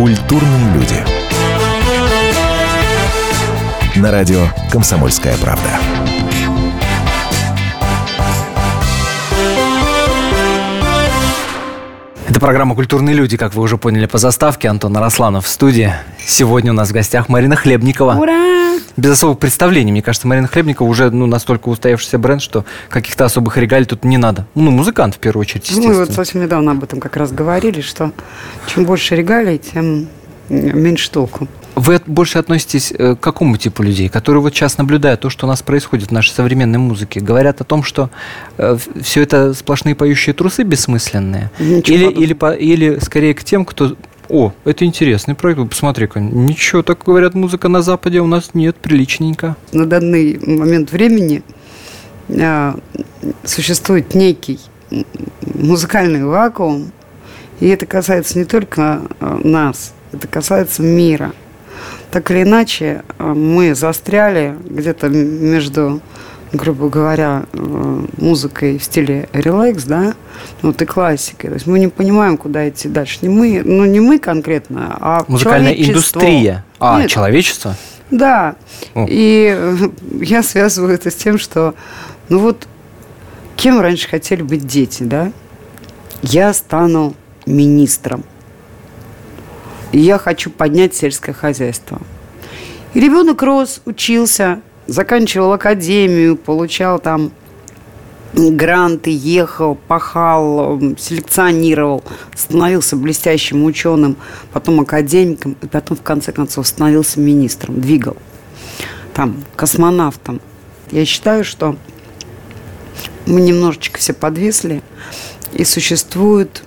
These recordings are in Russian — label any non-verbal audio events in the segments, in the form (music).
Культурные люди. На радио «Комсомольская правда». Это программа «Культурные люди», как вы уже поняли по заставке. Антон Арасланов в студии. Сегодня у нас в гостях Марина Хлебникова. Ура! Без особых представлений. Мне кажется, Марина Хлебникова уже ну, настолько устоявшийся бренд, что каких-то особых регалий тут не надо. Ну, музыкант в первую очередь, естественно. Мы вот совсем недавно об этом как раз говорили, что чем больше регалий, тем меньше толку. Вы больше относитесь э, к какому типу людей, которые вот сейчас наблюдают то, что у нас происходит в нашей современной музыке, говорят о том, что все это сплошные поющие трусы бессмысленные? Ничего Или, подобного. или, или скорее к тем, кто... О, это интересный проект, посмотри-ка. Ничего, так говорят, музыка на Западе у нас нет, приличненько. На данный момент времени а, существует некий музыкальный вакуум, и это касается не только а, нас, это касается мира. Так или иначе, а, мы застряли где-то между, грубо говоря, э, музыкой в стиле релакс, да, вот и классикой. То есть мы не понимаем, куда идти дальше. Не мы, ну не мы конкретно, а Музыкальная индустрия. А, Нет, человечество? да. О. И э, я связываю это с тем, что, ну вот, кем раньше хотели быть дети, да? Я стану министром. И я хочу поднять сельское хозяйство. И ребенок рос, учился, заканчивал академию, получал там гранты, ехал, пахал, м, селекционировал, становился блестящим ученым, потом академиком, и потом, в конце концов, становился министром, двигал, там, космонавтом. Я считаю, что мы немножечко все подвисли, и существует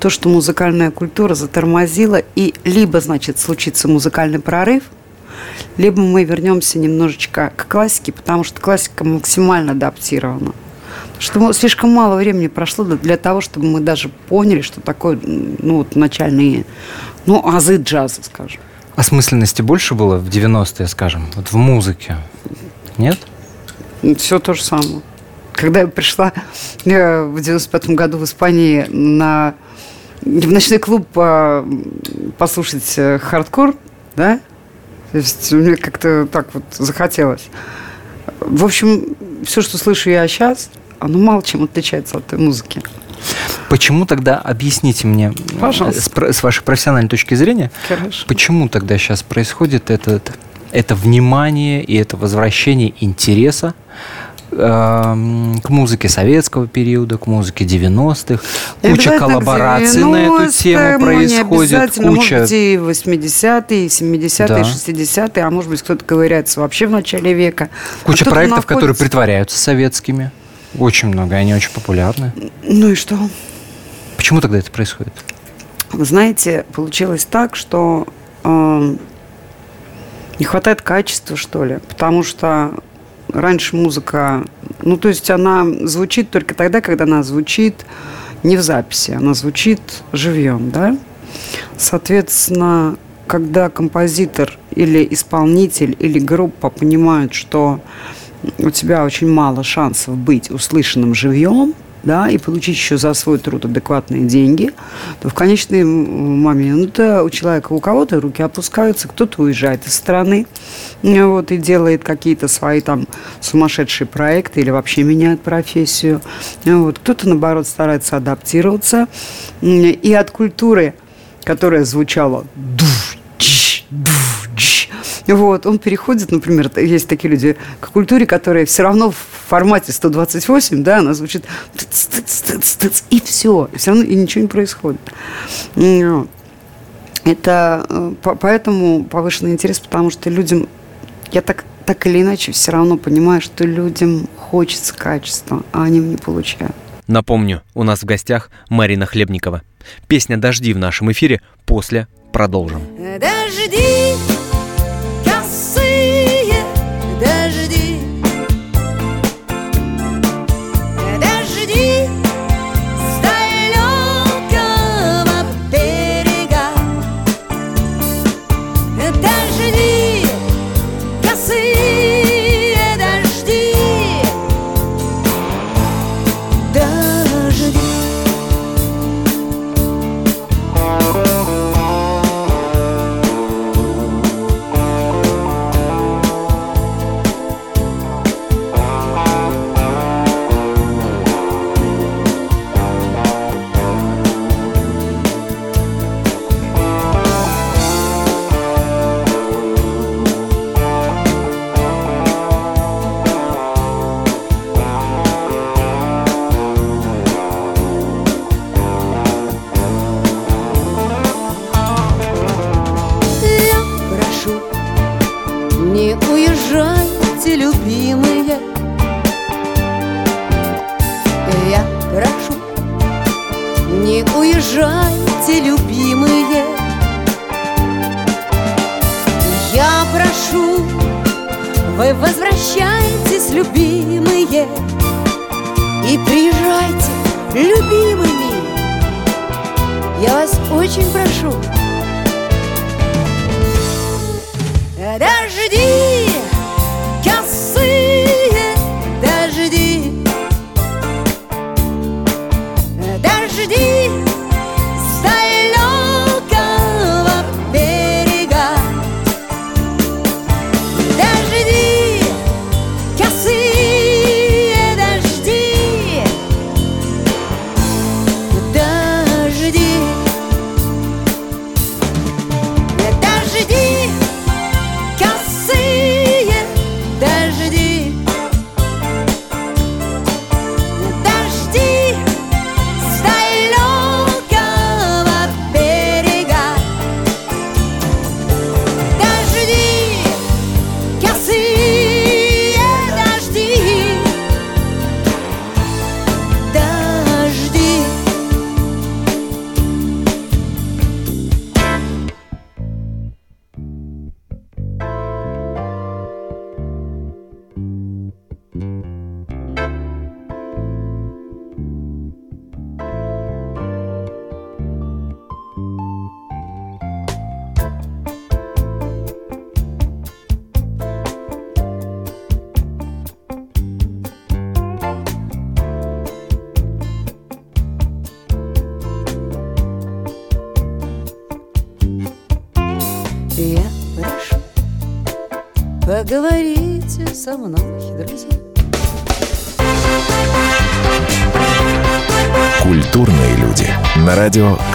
то, что музыкальная культура затормозила, и либо, значит, случится музыкальный прорыв, либо мы вернемся немножечко к классике, потому что классика максимально адаптирована. Что слишком мало времени прошло для- того, чтобы мы даже поняли, что такое, ну, вот начальные, ну, азы джаза, скажем. Осмысленности больше было в 90-е, скажем, вот в музыке? Нет? Все то же самое. Когда я пришла э, в 95 году в Испании на, в ночной клуб а, послушать э, хардкор, да, то есть мне как-то так вот захотелось. В общем, все, что слышу я сейчас, оно мало чем отличается от той музыки. Почему тогда, объясните мне, э, Пожалуйста. с, с вашей профессиональной точки зрения, Хорошо. почему тогда сейчас происходит этот, это внимание и это возвращение интереса к музыке советского периода, к музыке 90-х. Не Куча коллабораций на эту 90-м, тему Не происходит. Куча... может быть, и 80-е, и 70-е, Да. и 60-е, а может быть, кто-то ковыряется вообще в начале века. А Куча кто-то проектов, которые находится- притворяются советскими. Очень много, они очень популярны. Ну и что? Почему тогда это происходит? Вы знаете, получилось так, что э, не хватает качества, что ли, потому что раньше музыка, ну то есть она звучит только тогда, когда она звучит не в записи, она звучит живьем, да? Соответственно, когда композитор или исполнитель или группа понимают, что у тебя очень мало шансов быть услышанным живьем, да, и получить еще за свой труд адекватные деньги, то в конечный момент э, у человека, у кого-то руки опускаются, кто-то уезжает из страны, э, вот, и делает какие-то свои там сумасшедшие проекты или вообще меняет профессию. Э, Вот, кто-то, наоборот, старается адаптироваться. И от культуры, которая звучала вот, он переходит, например, есть такие люди, к культуре, которая все равно в формате 128, да, она звучит тыц, тыц, тыц, тыц, и все, и все равно и ничего не происходит. Вот. Это э, по- поэтому повышенный интерес, потому что людям, я так, так или иначе все равно понимаю, что людям хочется качества, а они не получают. Напомню, у нас в гостях Марина Хлебникова. Песня «Дожди» в нашем эфире после продолжим. Дожди,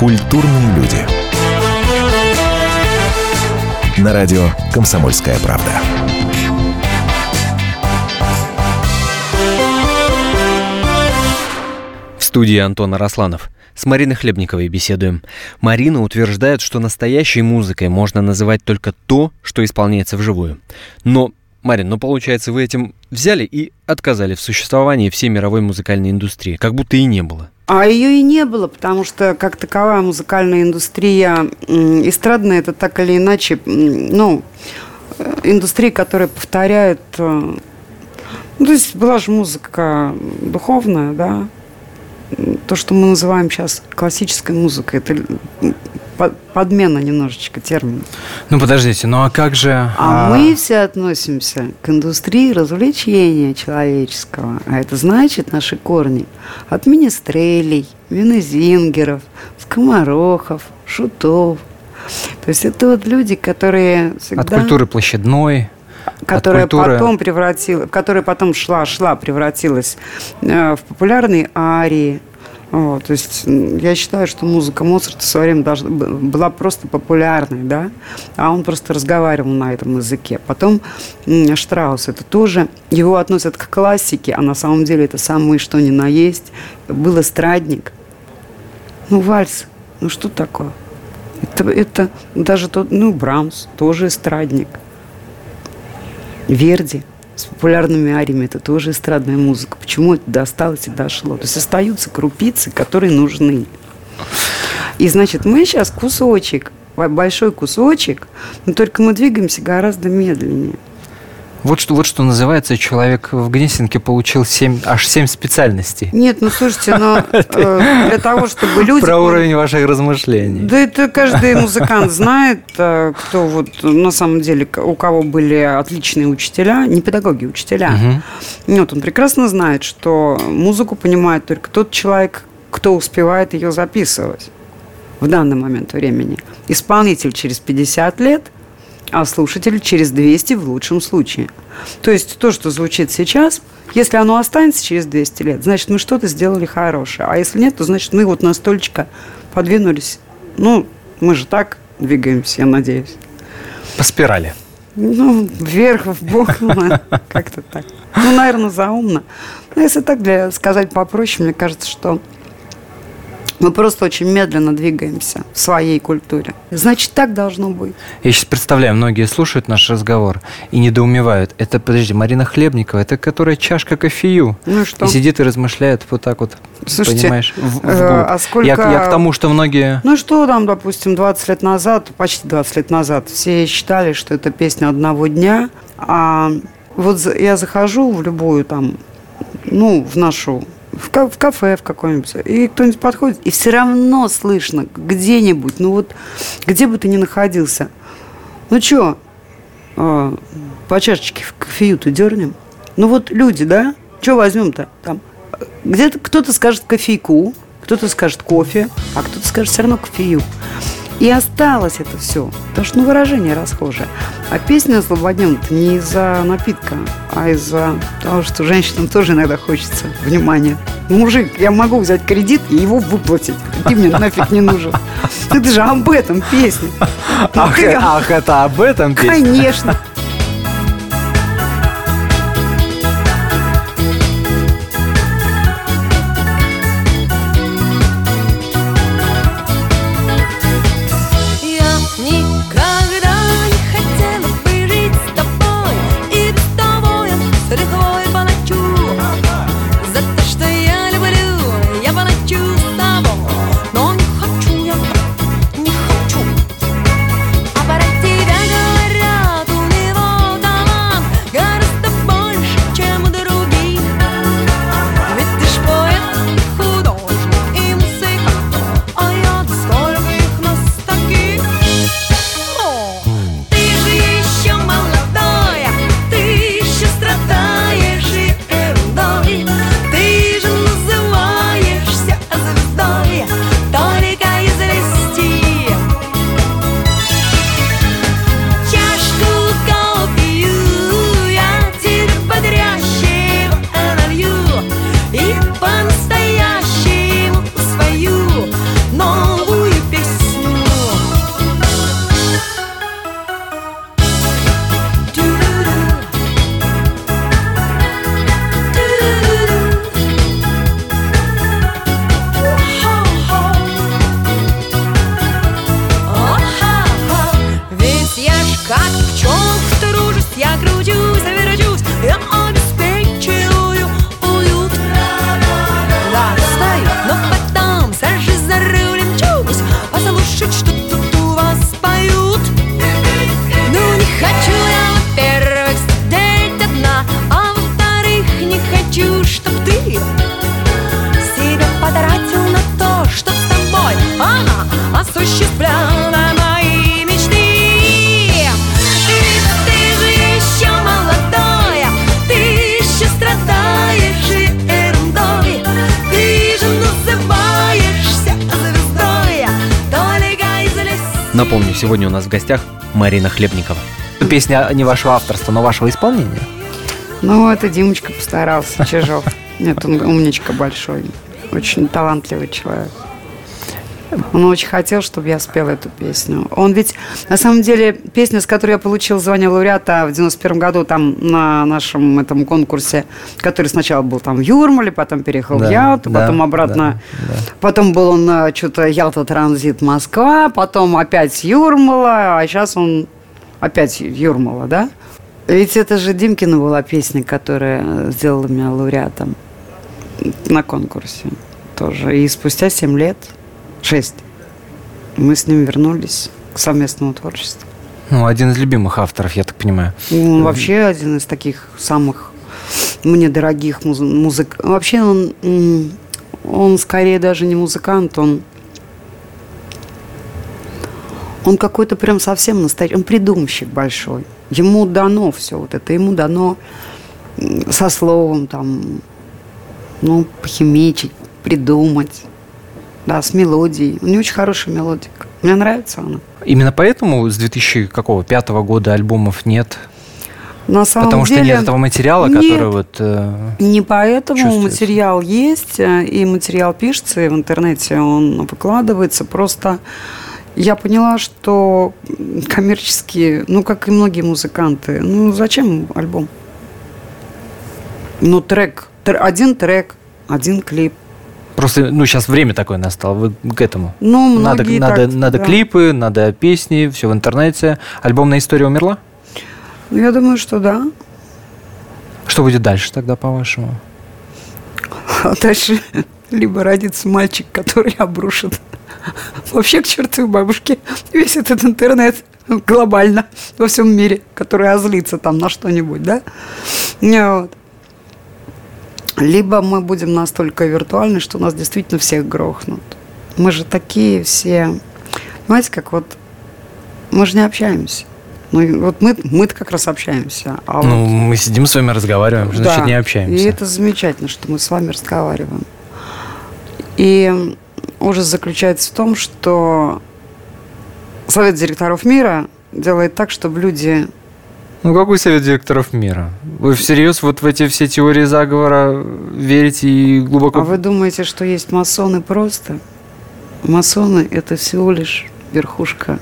Культурные люди. На радио «Комсомольская правда». В студии Антон Арасланов. С Мариной Хлебниковой беседуем. Марина утверждает, что настоящей музыкой можно называть только то, что исполняется вживую. Но, Марин, ну получается, вы этим взяли и отказали в существовании всей мировой музыкальной индустрии, как будто и не было. А ее и не было, потому что как таковая музыкальная индустрия эстрадная, это так или иначе, ну, э, индустрия, которая повторяет... э, Ну, то есть была же музыка духовная, да, то, что мы называем сейчас классической музыкой, это подмена немножечко термина. Ну, подождите, ну а как же... А мы все относимся к индустрии развлечения человеческого. А это значит наши корни от министрелей, винозингеров, скоморохов, шутов. То есть это вот люди, которые всегда... От культуры площадной, которая культуры- потом превратила, которая потом шла, шла, превратилась э, в популярные арии. Вот, то есть я считаю, что музыка Моцарта в свое время должна, была просто популярной, да, а он просто разговаривал на этом языке. Потом Штраус, это тоже, его относят к классике, а на самом деле это самое что ни на есть. Был эстрадник. Ну, вальс, ну что такое? Это, это даже тот, ну, Брамс, тоже эстрадник. Верди с популярными ариями, это тоже эстрадная музыка. Почему это досталось и дошло? То есть остаются крупицы, которые нужны. И значит, мы сейчас кусочек, большой кусочек, но только мы двигаемся гораздо медленнее. Вот что, вот что называется, человек в Гнесинке получил семь, аж семь специальностей. Нет, ну слушайте, но (laughs) э, для того, чтобы люди... Про уровень ваших размышлений. Да это каждый музыкант знает, э, кто вот на самом деле, у кого были отличные учителя, не педагоги, учителя. Мгм. Вот он прекрасно знает, что музыку понимает только тот человек, кто успевает ее записывать в данный момент времени. Исполнитель через 50 лет, а слушатель через 200 в лучшем случае. То есть то, что звучит сейчас, если оно останется через 200 лет, значит, мы что-то сделали хорошее. А если нет, то значит, мы вот настолько подвинулись. Ну, мы же так двигаемся, я надеюсь. По спирали. Ну, вверх, в бок, (laughs) ну, как-то так. Ну, наверное, заумно. Но если так для сказать попроще, мне кажется, что мы просто очень медленно двигаемся в своей культуре. Значит, так должно быть. Я сейчас представляю, многие слушают наш разговор и недоумевают. Это, подожди, Марина Хлебникова, это которая чашка кофею. Ну что? И сидит и размышляет вот так вот, Слушайте, понимаешь? в- в- э, а сколько- я, я к тому, что многие... Ну что там, допустим, 20 лет назад, почти 20 лет назад, все считали, что это песня одного дня. А вот я захожу в любую там, ну, в нашу, в, ка- в кафе в какое-нибудь, и кто-нибудь подходит, и все равно слышно где-нибудь, ну вот, где бы ты ни находился. Ну что, по чашечке в кофею-то дернем? Ну вот люди, да? Что возьмем-то? Там где-то кто-то скажет кофейку, кто-то скажет кофе, а кто-то скажет все равно кофею. И осталось это все. Потому что ну, выражение расхожее. А песня «Злободнем» это не из-за напитка, а из-за того, что женщинам тоже иногда хочется внимания. Мужик, я могу взять кредит и его выплатить. Ты мне нафиг не нужен. Это же об этом песня. Ну, Ах, ты- ах, это об этом песня? Конечно. Напомню, сегодня у нас в гостях Марина Хлебникова. Песня не вашего авторства, но вашего исполнения. Ну, это Димочка постарался, Чижов. Нет, он умничка большой. Очень талантливый человек. Он очень хотел, чтобы я спела эту песню. Он ведь, на самом деле, песня, с которой я получил звание лауреата в 91 году там на нашем этом конкурсе, который сначала был там в Юрмале, потом переехал в Да, Ялту, да, потом обратно. да, да. Потом был он на что-то Ялта Транзит Москва, потом опять Юрмала, а сейчас он опять Юрмала, да? Ведь это же Димкина была песня, которая сделала меня лауреатом на конкурсе тоже. И спустя 7 лет, 6, мы с ним вернулись к совместному творчеству. Ну, один из любимых авторов, я так понимаю. Он вообще один из таких самых мне дорогих муз- музык. Вообще он, он скорее даже не музыкант, он он какой-то прям совсем настоящий, он придумщик большой. Ему дано все вот это, ему дано со словом там, ну, похимичить, придумать, да, с мелодией. У него очень хорошая мелодика. Мне нравится она. Именно поэтому с 2005 года альбомов нет? На самом Потому что деле, нет этого материала, нет. который вот... э, Не поэтому чувствуется. материал есть, э, и материал пишется, и в интернете он выкладывается. Просто я поняла, что коммерческие, ну, как и многие музыканты, ну, зачем альбом? Ну, трек, тр- один трек, один клип. Просто, ну, сейчас время такое настало, вы к этому. Ну, Надо, надо, так, надо да. клипы, надо песни, все в интернете. Альбомная история умерла? Ну, я думаю, что да. Что будет дальше тогда, по-вашему? А дальше либо родится мальчик, который обрушит вообще к чертовой бабушке весь этот интернет глобально во всем мире, который озлится там на что-нибудь, да? Вот. Либо мы будем настолько виртуальны, что нас действительно всех грохнут. Мы же такие все... Понимаете, как вот... Мы же не общаемся. Ну, вот мы, мы-то как раз общаемся. А ну, вот мы сидим с вами разговариваем, значит, да. не общаемся. И это замечательно, что мы с вами разговариваем. И ужас заключается в том, что Совет директоров мира делает так, чтобы люди... Ну, какой совет директоров мира? Вы всерьез вот в эти все теории заговора верите и глубоко... А вы думаете, что есть масоны просто? Масоны – это всего лишь верхушка.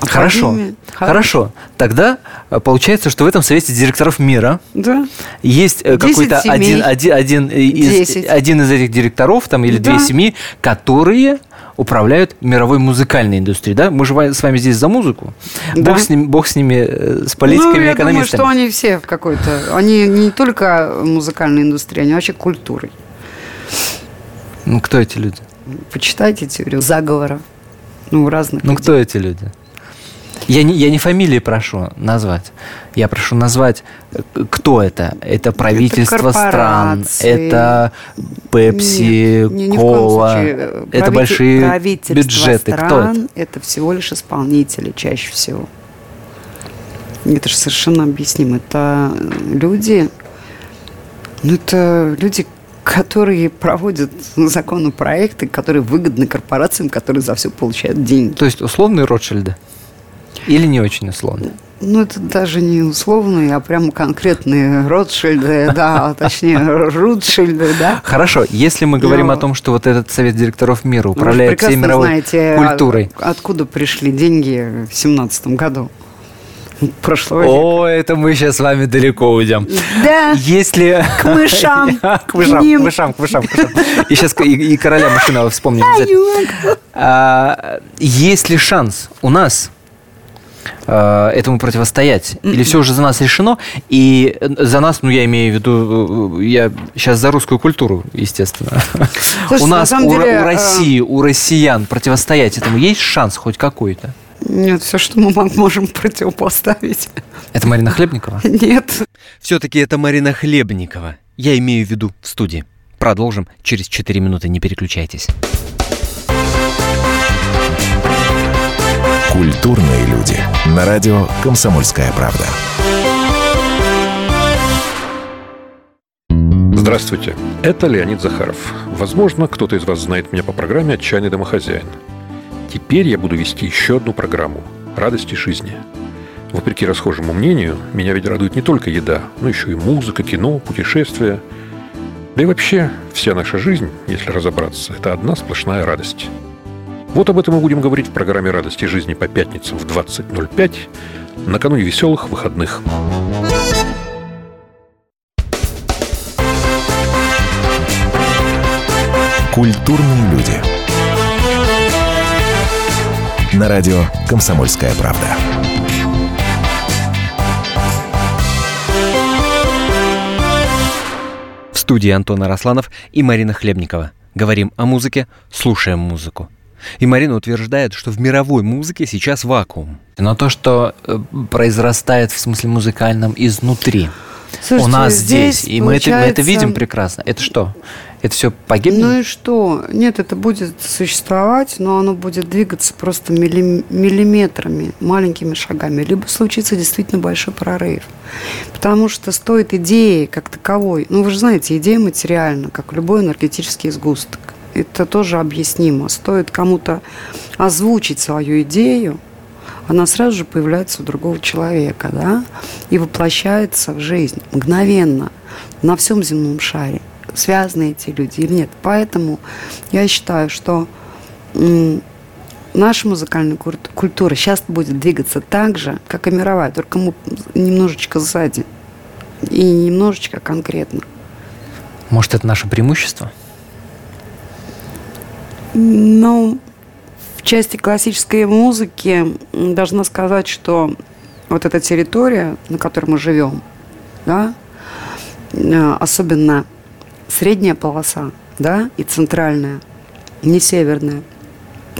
А Хорошо, хорошо. Тогда э, получается, что в этом совете директоров мира Да. есть э, какой-то один, один, один, из, один из этих директоров там, или Да. две семьи, которые управляют мировой музыкальной индустрией. Да? Мы же с вами здесь за музыку. Да. Бог, с ними, бог с ними, э, с политиками ну, и я думаю, экономистами. что они все в какой-то... Они не только музыкальной индустрии, они вообще культурой. Ну, кто эти люди? Почитайте теорию заговора. Ну, разных Ну, людей. кто эти люди? Я не, я не фамилии прошу назвать. Я прошу назвать, э, кто это. Это правительство стран, корпорации. это Пепси, Нет, Кола, это Правитель- большие правительства бюджеты. Кто стран это? это всего лишь исполнители чаще всего. Это же совершенно объяснимо. Это люди, ну это люди, которые проводят законопроекты, которые выгодны корпорациям, которые за все получают деньги. То есть условные Ротшильды? Или не очень условные? Ну, это даже не условные, а прям конкретные Ротшильды, да, точнее, Рутшильды, да. Хорошо, если мы говорим Ну, о том, что вот этот совет директоров мира управляет всей мировой знаете, культурой. а- откуда пришли деньги в семнадцатом году прошлого века. О, это мы сейчас с вами далеко уйдем. Да, Если... к мышам, (laughs) К мышам, к мышам, к мышам, к мышам. И сейчас и, и короля машина вспомним. А, есть ли шанс у нас а, этому противостоять? Или все уже за нас решено? И за нас, ну я имею в виду, э, я сейчас за русскую культуру, естественно. (laughs) Слушайте, у на нас, самом у, деле, у э, России, у россиян противостоять этому есть шанс хоть какой-то? Нет, все, что мы можем противопоставить. Это Марина Хлебникова? (laughs) Нет. Все-таки это Марина Хлебникова. Я имею в виду в студии. Продолжим через 4 минуты, не переключайтесь. Культурные люди. На радио «Комсомольская правда». Здравствуйте, это Леонид Захаров. Возможно, кто-то из вас знает меня по программе «Отчаянный домохозяин». Теперь я буду вести еще одну программу «Радости жизни». Вопреки расхожему мнению, меня ведь радует не только еда, но еще и музыка, кино, путешествия. Да и вообще, вся наша жизнь, если разобраться, это одна сплошная радость. Вот об этом мы будем говорить в программе «Радости жизни» по пятницам в 20.05 накануне веселых выходных. Культурные люди. На радио «Комсомольская правда». В студии Антон Арасланов и Марина Хлебникова. Говорим о музыке, слушаем музыку. И Марина утверждает, что в мировой музыке сейчас вакуум. Но то, что э, произрастает в смысле музыкальном изнутри, Слушайте, у нас здесь, и мы это, мы это получается- видим прекрасно. Это что? Это все погибнет? Ну и что? Нет, это будет существовать, но оно будет двигаться просто милли- миллиметрами, маленькими шагами. Либо случится действительно большой прорыв. Потому что стоит идеи как таковой. Ну, вы же знаете, идея материальна, как любой энергетический сгусток. Это тоже объяснимо. Стоит кому-то озвучить свою идею, она сразу же появляется у другого человека, да, и воплощается в жизнь мгновенно на всем земном шаре. Связаны эти люди или нет. Поэтому я считаю, что наша музыкальная культура сейчас будет двигаться так же, как и мировая, только мы немножечко сзади. И немножечко конкретно. Может, это наше преимущество? Ну, в части классической музыки должна сказать, что вот эта территория, на которой мы живем, да, э, особенно средняя полоса, да, и центральная, не северная,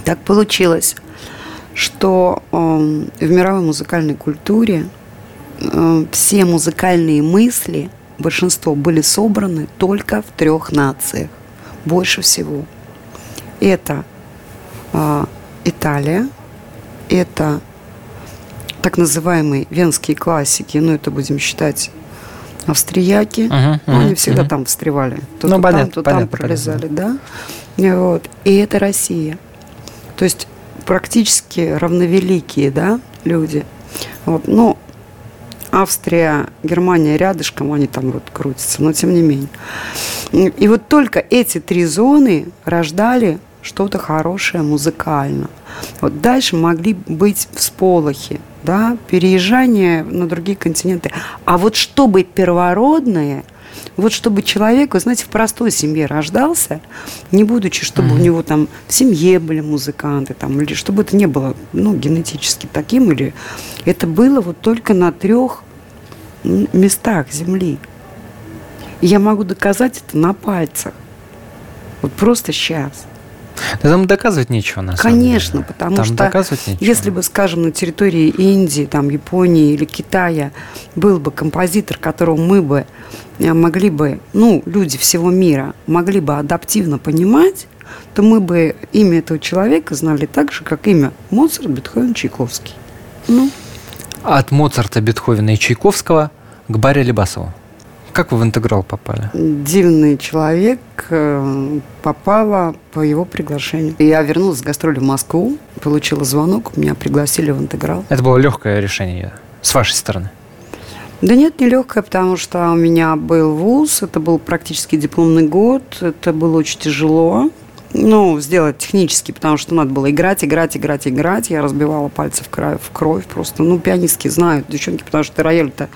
так получилось, что эм, в мировой музыкальной культуре э, все музыкальные мысли, большинство были собраны только в трех нациях, больше всего. Это а, Италия, это так называемые венские классики, ну это будем считать австрияки, Мгм, ну, они всегда мгм. там встревали, то, Ну, то понятно, там, то там понятно, пролезали, да, И вот. И это Россия, то есть практически равновеликие, да, люди. Вот. Но Австрия, Германия рядышком, они там вот крутятся, но тем не менее. И вот только эти три зоны рождали что-то хорошее музыкально. Вот дальше могли быть всполохи, да, переезжание на другие континенты. А вот чтобы первородное, вот чтобы человек, вы знаете, в простой семье рождался, не будучи, чтобы у него там в семье были музыканты, там, или чтобы это не было ну, генетически таким, или это было вот только на трех местах Земли. И я могу доказать это на пальцах. Вот просто сейчас. Да там доказывать нечего, на самом Конечно, деле. потому Там что доказывать нечего. если бы, скажем, на территории Индии, там, Японии или Китая был бы композитор, которого мы бы э, могли бы, ну, люди всего мира могли бы адаптивно понимать, то мы бы имя этого человека знали так же, как имя Моцарт, Бетховен, Чайковский. Ну, От Моцарта, Бетховена и Чайковского к Барри Лебасову. Как вы в интеграл попали? дивный человек э, попала по его приглашению. Я вернулась с гастроли в Москву, получила звонок, меня пригласили в интеграл. Это было легкое решение с вашей стороны. Да нет, нелегкое, потому что у меня был вуз, это был практически дипломный год, это было очень тяжело. Ну, сделать технически, потому что надо было играть, играть, играть, играть. Я разбивала пальцы в кровь, в кровь просто. Ну, пианистки знают, девчонки, потому что рояль-то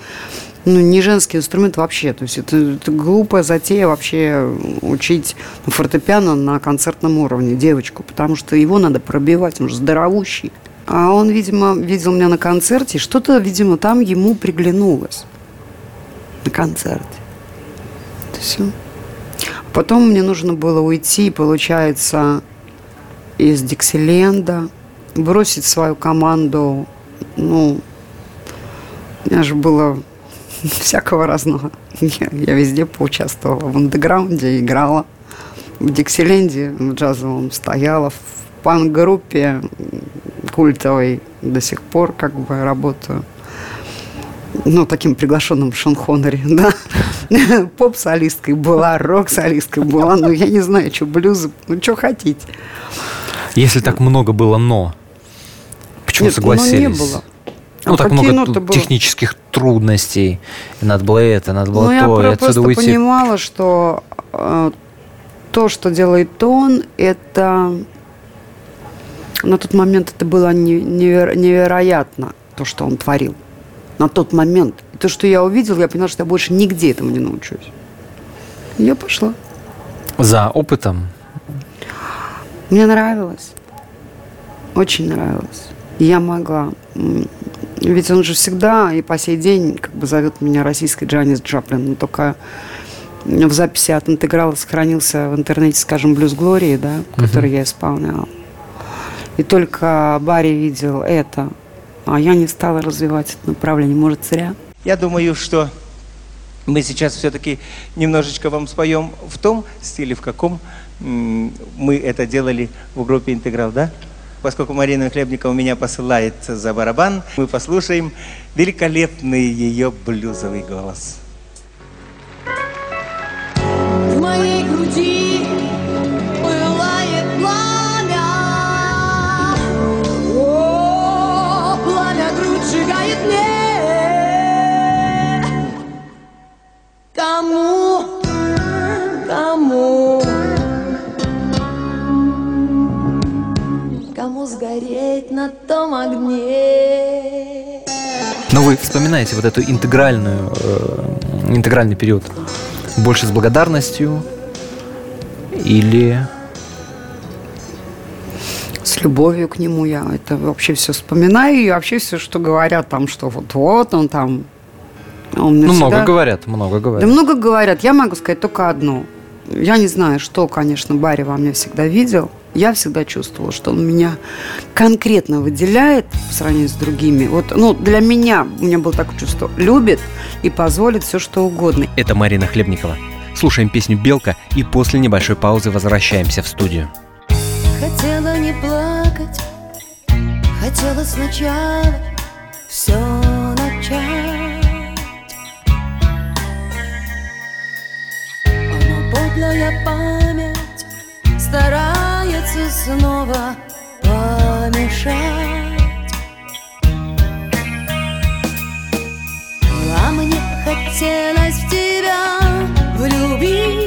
ну, не женский инструмент вообще. То есть это, это глупая затея вообще учить фортепиано на концертном уровне девочку, потому что его надо пробивать, он же здоровущий. А он, видимо, видел меня на концерте, что-то, видимо, там ему приглянулось на концерте. Это все. Потом мне нужно было уйти, получается, из Диксиленда, бросить свою команду. Ну, у меня же было (laughs) всякого разного. Я, я везде поучаствовала. В андеграунде играла, в Диксиленде в джазовом стояла, в панк-группе культовой до сих пор как бы работаю. Ну, таким приглашенным Шон Хоннери, (laughs) да. Поп-солисткой была, рок-солисткой была. Ну, я не знаю, что блюз, ну, что хотите. Если так много было «но», почему Нет, согласились? но не было. Ну, А так много было? технических трудностей. И надо было это, надо было Ну, я то, и про- отсюда просто уйти. понимала, что э, то, что делает он, это на тот момент это было не- неверо- невероятно, то, что он творил. На тот момент. И то, что я увидела, я поняла, что я больше нигде этому не научусь. И я пошла. За опытом. Мне нравилось. Очень нравилось. И я могла. Ведь он же всегда и по сей день как бы зовет меня российской Джанис Джоплин. Но только в записи от интеграла сохранился в интернете, скажем, «Блюз Глории», да, который я исполняла. и только Барри видел это, а я не стала развивать это направление. Может, зря? Я думаю, что мы сейчас все-таки немножечко вам споем в том стиле, в каком м, мы это делали в группе «Интеграл», да? Поскольку Марина Хлебникова меня посылает за барабан, мы послушаем великолепный ее блюзовый голос. В моей груди пылает пламя. О, пламя грудь сжигает мне. Кому, сгореть на том огне? Но вы вспоминаете вот эту интегральную, э, интегральный период больше с благодарностью или С любовью к нему я это вообще все вспоминаю. И вообще все, что говорят там, что вот-вот он там... Он мне ну, много всегда- говорят, много Да говорят. много говорят. Я могу сказать только одно. Я не знаю, что, конечно, Барри во мне всегда видел. Я всегда чувствовала, что он меня конкретно выделяет по сравнению с другими. Вот, ну, для меня, у меня было такое чувство, любит и позволит все, что угодно. Это Марина Хлебникова. Слушаем песню «Белка» и после небольшой паузы возвращаемся в студию. Хотела не плакать, хотела сначала все начать. Но подлая память старается снова помешать. А мне хотелось в тебя влюбиться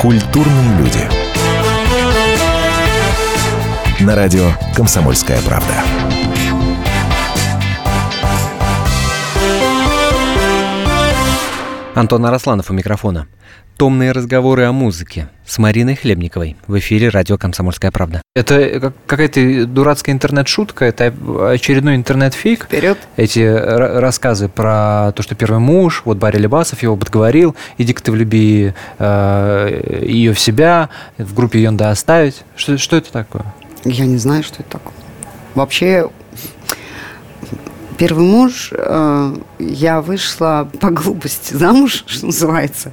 Культурные люди. На радио «Комсомольская правда». Антон Арасланов у микрофона. Томные разговоры о музыке с Мариной Хлебниковой в эфире радио «Комсомольская правда». Это как- какая-то дурацкая интернет-шутка, это очередной интернет-фейк. Вперед. Эти ра- рассказы про то, что первый муж, вот Барри Лебасов его подговорил, иди-ка ты влюби э, ее в себя, в группе ее надо оставить. Что, что это такое? Я не знаю, что это такое. Вообще, первый муж, э, я вышла по глупости замуж, (laughs) что называется.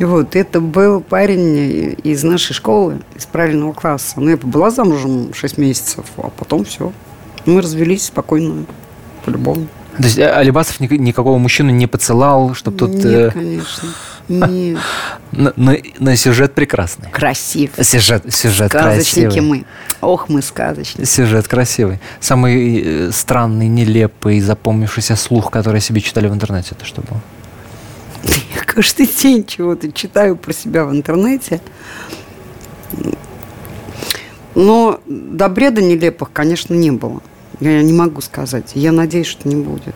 И вот это был парень из нашей школы, из правильного класса. Ну, я была замужем 6 месяцев, а потом все. Мы развелись спокойно, по-любому. То есть э, Алибасов ни- никакого мужчину не поцелал, чтобы тут... Нет, э, конечно. Нет. на, на- на сюжет прекрасный. Красив. Сюжет, сюжет Сказочники красивый. мы. Ох, мы сказочники. Сюжет красивый. Самый э, странный, нелепый, запомнившийся слух, который себе читали в интернете, это что было? Я каждый день чего-то читаю про себя в интернете. Но до бреда нелепых, конечно, не было. Я не могу сказать. Я надеюсь, что не будет.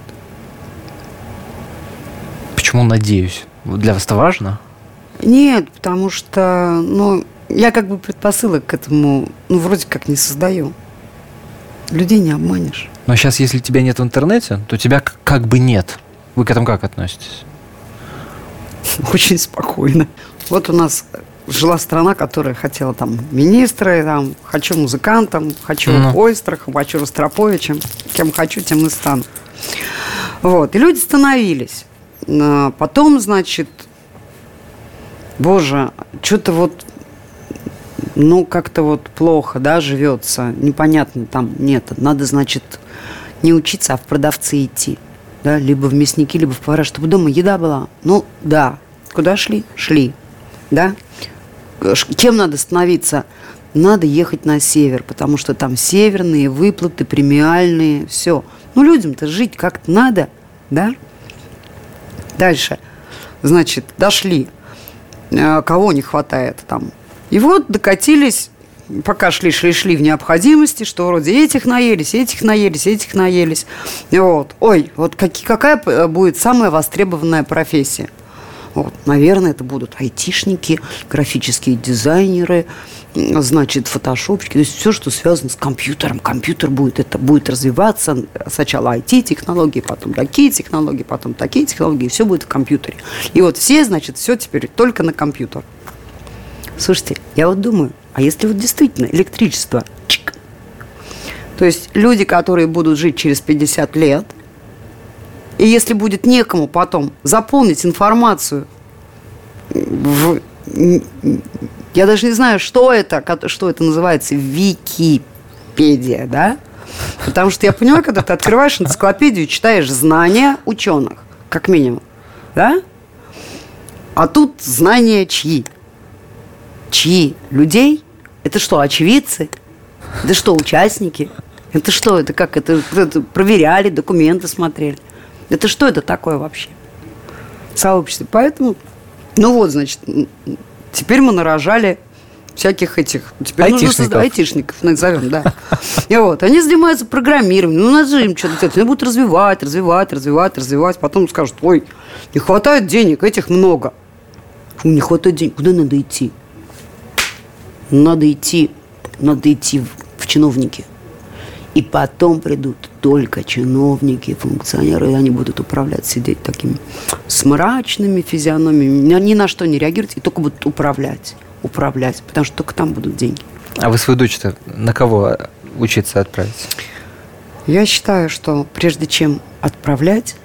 Почему надеюсь? Для вас это важно? Нет, потому что, ну, я как бы предпосылок к этому, ну, вроде как не создаю. Людей не обманешь. Но сейчас, если тебя нет в интернете, то тебя как бы нет. Вы к этому как относитесь? (laughs) Очень спокойно. Вот у нас жила страна, которая хотела там министры, там, хочу музыкантом, хочу Ну. Ойстрахом, хочу Ростроповичем, кем хочу, тем и стану. Вот, и люди становились. А Потом, значит, боже, что-то вот, ну, как-то вот плохо, да, живется, непонятно там, нет, надо, значит, не учиться, а в продавцы идти, да, либо в мясники, либо в повара, чтобы дома еда была. Ну, да. Куда шли? Шли, да. Кем надо становиться? Надо ехать на север, потому что там северные выплаты, премиальные, все. Ну, людям-то жить как-то надо, да? Дальше. Значит, дошли. Э, Кого не хватает там? И вот докатились, пока шли, шли, шли в необходимости, что вроде этих наелись, этих наелись, этих наелись. Вот. Ой, вот каки- какая п- будет самая востребованная профессия? Вот, наверное, это будут айтишники, графические дизайнеры, значит, фотошопщики, то есть все, что связано с компьютером. Компьютер будет, это будет развиваться. Сначала IT-технологии, потом такие технологии, потом такие технологии, все будет в компьютере. И вот все, значит, все теперь только на компьютер. Слушайте, я вот думаю, а если вот действительно электричество, чик, то есть люди, которые будут жить через 50 лет, и если будет некому потом заполнить информацию в... Я даже не знаю, что это, что это называется, Википедия, да? Потому что я поняла, когда ты открываешь энциклопедию, читаешь знания ученых, как минимум, да? А тут знания чьи? Чьи? Людей? Это что, очевидцы? Это что, участники? Это что, это как? Это, это проверяли, документы смотрели. Это что это такое вообще? Сообщество. Поэтому, ну вот, значит, теперь мы нарожали всяких этих... Теперь нужно Айтишников. созда- Айтишников назовем, да. И вот, они занимаются программированием, ну, надо же им что-то делать. Они будут развивать, развивать, развивать, развивать. Потом скажут, ой, не хватает денег, этих много. Фу, не хватает денег, куда надо идти? Надо идти, надо идти в, в чиновники. И потом придут только чиновники, функционеры, и они будут управлять, сидеть такими с мрачными физиономиями, ни- на что не реагировать, и только будут управлять, управлять, потому что только там будут деньги. А вы свою дочь-то на кого учиться отправить? Я считаю, что прежде чем отправлять,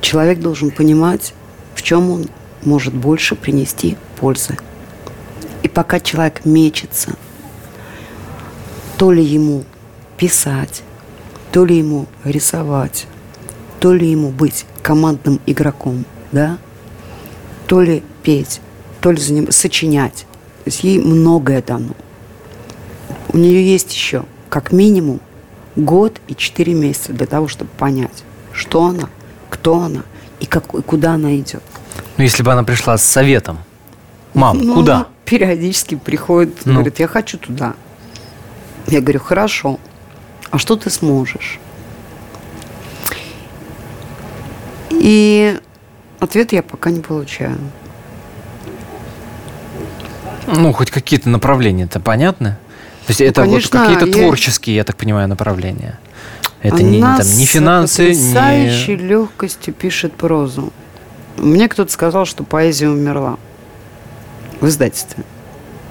человек должен понимать, в чем он может больше принести пользы. И пока человек мечется, то ли ему писать, то ли ему рисовать, то ли ему быть командным игроком, да, то ли петь, то ли заним- сочинять. То есть ей многое дано. У нее есть еще, как минимум, год и четыре месяца для того, чтобы понять, что она, кто она и, как, и куда она идет. Ну, если бы она пришла с советом. Мам, Ну, куда? периодически приходит, Ну. говорит, я хочу туда. Я говорю, хорошо, а что ты сможешь? И ответ я пока не получаю. Ну, хоть какие-то направления-то понятны? То есть это вот Ну, конечно, какие-то я- творческие, я так понимаю, направления. Это не, Она там, не с финансы, потрясающей не... легкостью пишет прозу. Мне кто-то сказал, что поэзия умерла в издательстве.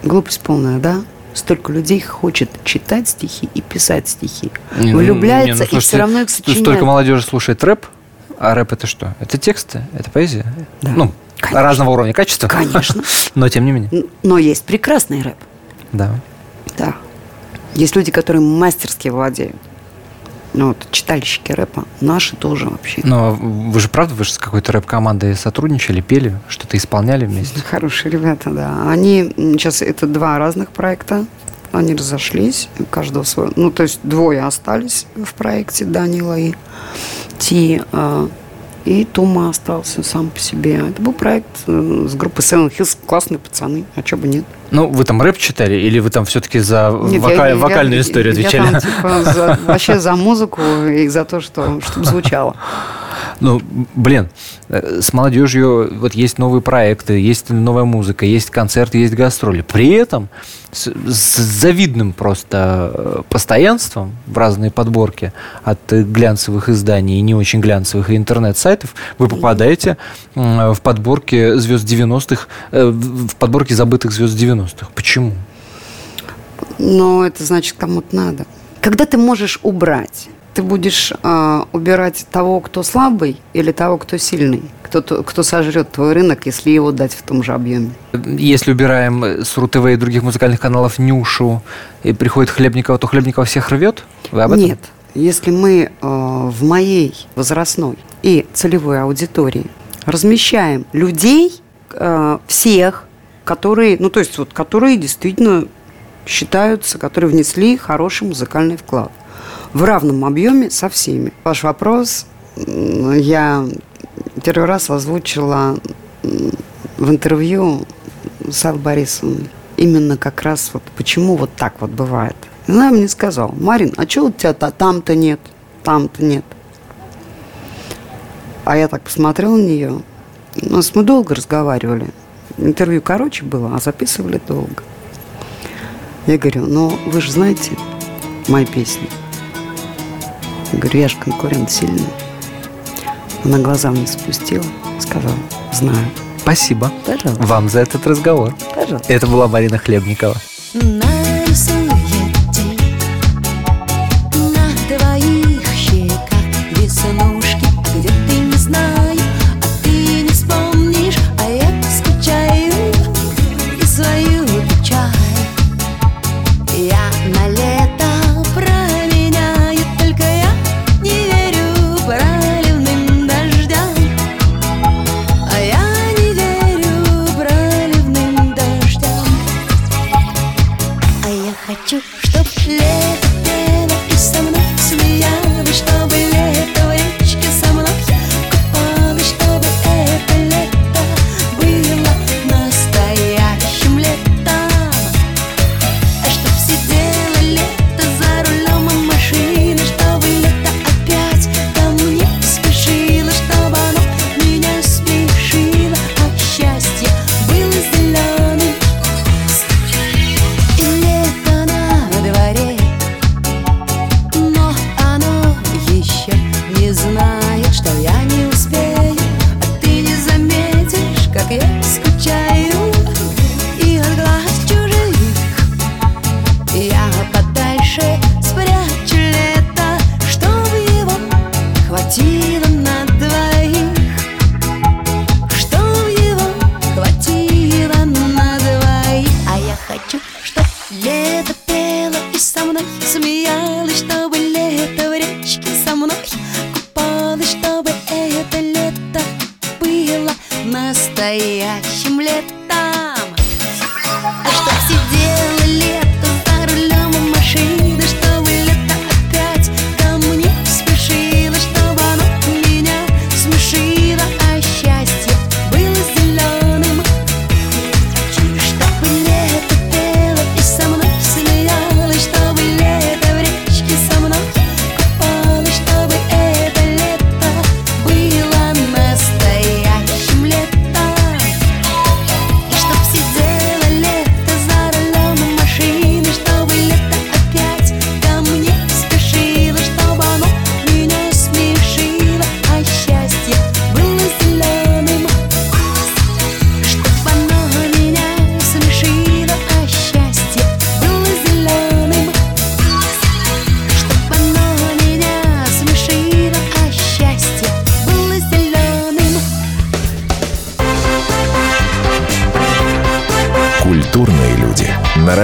Глупость полная, да? Столько людей хочет читать стихи и писать стихи. Не, ну, Влюбляется не, ну, и слушайте, все равно их сочиняет. Столько молодежи слушает рэп, а рэп это что? Это тексты, это поэзия? Да. Ну, Конечно. разного уровня качества. Конечно. (laughs) Но тем не менее, Но есть прекрасный рэп. да. Да. Есть люди, которые мастерски владеют. Ну, вот, читальщики рэпа. Наши тоже вообще. Но вы же правда, вы же с какой-то рэп-командой сотрудничали, пели, что-то исполняли вместе? (laughs) Хорошие ребята, да. Они сейчас это два разных проекта. Они разошлись, у каждого свой. Ну, то есть двое остались в проекте, Данила и Ти. И Тума остался сам по себе. Это был проект э, с группой Seven Hills. Классные пацаны, а чего бы нет. Ну, вы там рэп читали, или вы там все-таки за Нет, вока- я- я- вокальную я- историю я отвечали? там, типа, за- вообще за музыку и за то, что, чтобы звучало. (laughs) Ну, блин, э, с молодежью вот есть новые проекты, есть новая музыка, есть концерты, есть гастроли. При этом с, с завидным просто э, постоянством в разные подборки от глянцевых изданий и не очень глянцевых интернет-сайтов вы попадаете в подборки звезд 90-х, э, в подборки забытых звезд 90-х. Почему? Но это значит, кому-то надо. Когда ты можешь убрать, ты будешь а, убирать того, кто слабый, или того, кто сильный, кто, то- кто сожрет твой рынок, если его дать в том же объеме. Если убираем э, с РУ-ТВ и других музыкальных каналов Нюшу, и приходит Хлебникова, то Хлебникова всех рвет? Вы об этом? Нет. Если мы э, в моей возрастной и целевой аудитории размещаем людей, э, всех, которые, ну то есть вот, которые действительно считаются, которые внесли хороший музыкальный вклад в равном объеме со всеми. Ваш вопрос я первый раз озвучила в интервью с Аллой Борисовной. Именно как раз вот почему вот так вот бывает. Она мне сказала, Марин, а что у тебя -то там-то нет, там-то нет? А я так посмотрела на нее. У нас мы долго разговаривали. Интервью короче было, а записывали долго. Я говорю, ну вы же знаете мои песни. Я говорю, я же конкурент сильный. Она глаза мне спустила, сказала, знаю. Спасибо Пожалуйста. вам за этот разговор. Пожалуйста. Это была Марина Хлебникова. Нарисует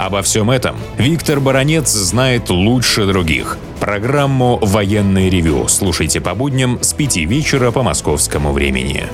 Обо всем этом Виктор Баранец знает лучше других. Программу «Военный ревю» слушайте по будням с 5 вечера по московскому времени.